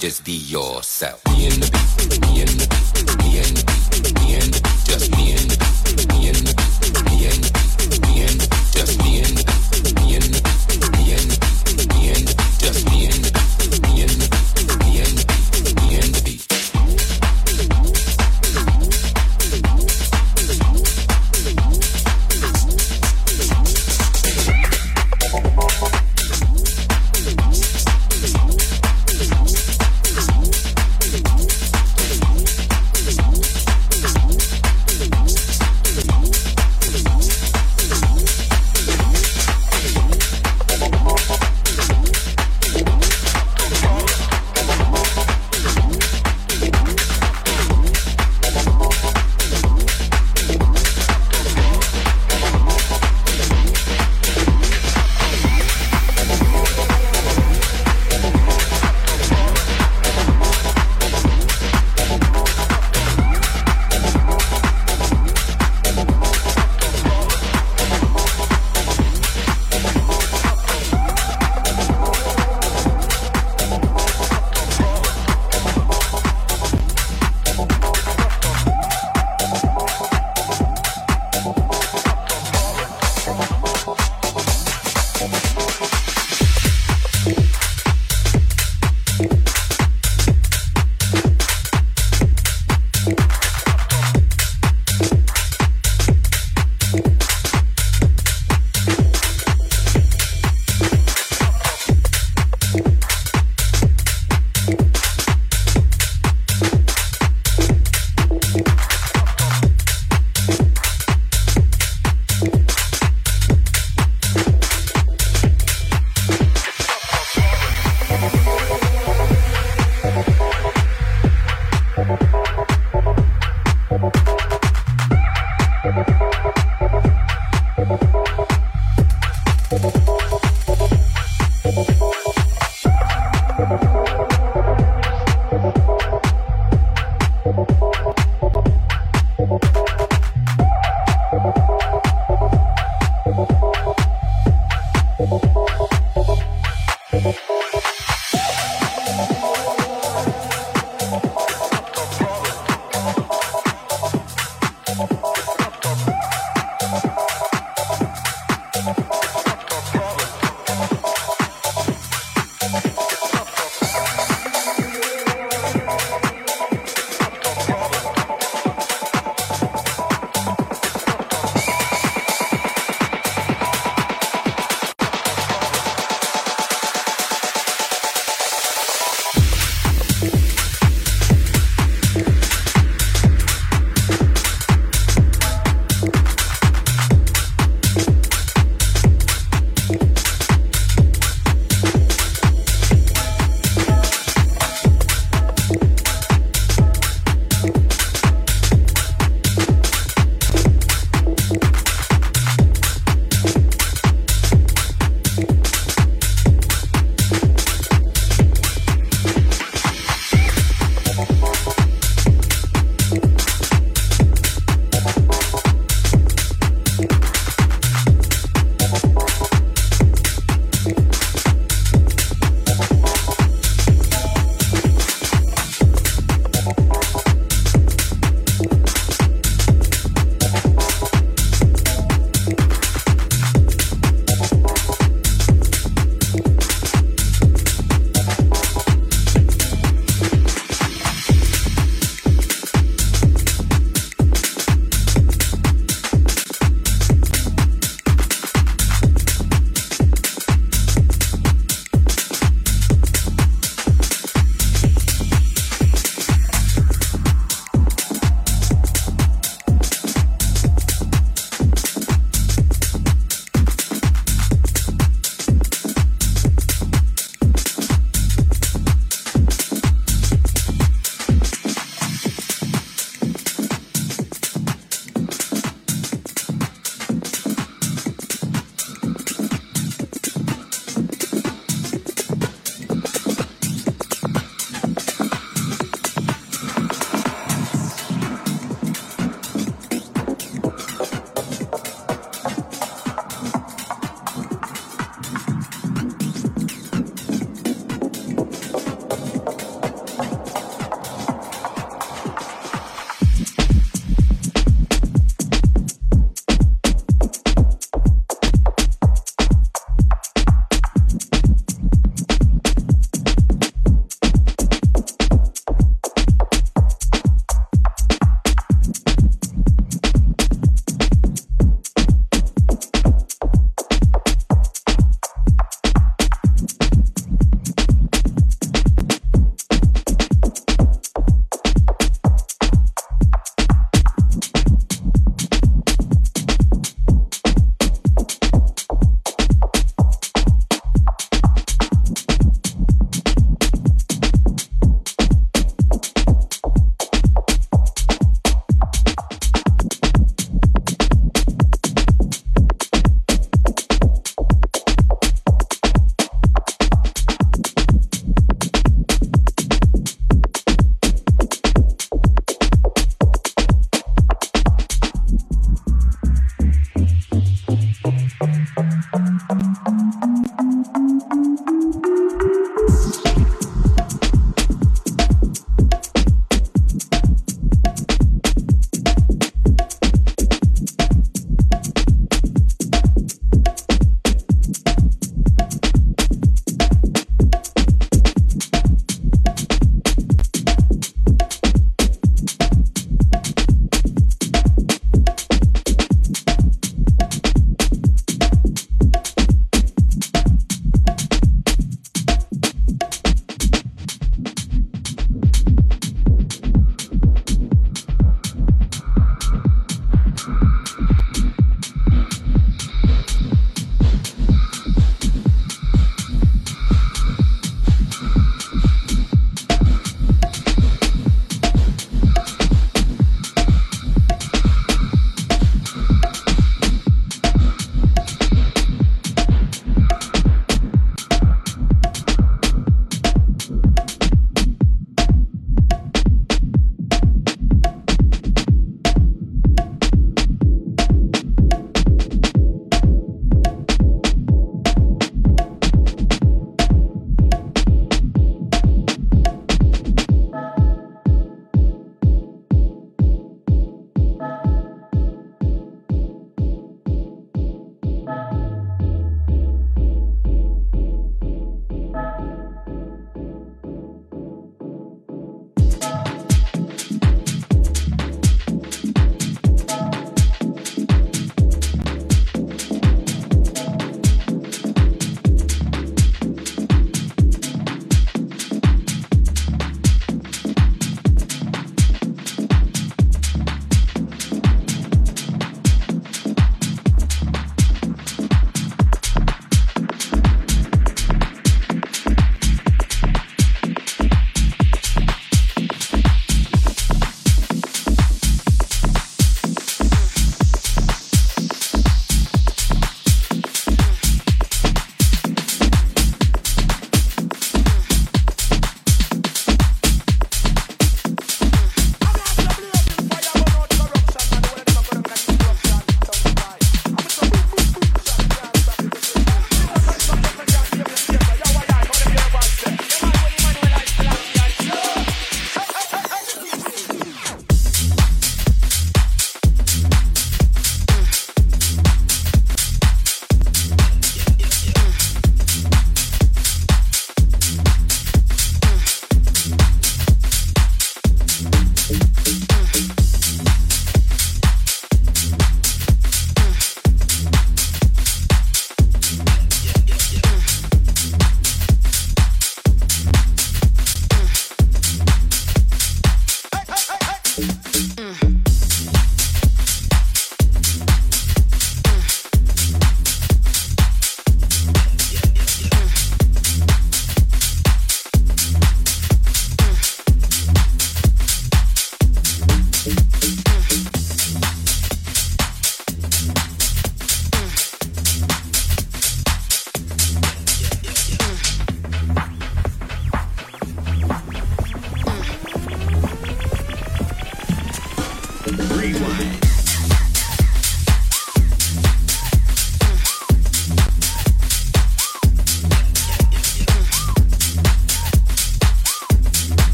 just be yourself.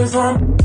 is on.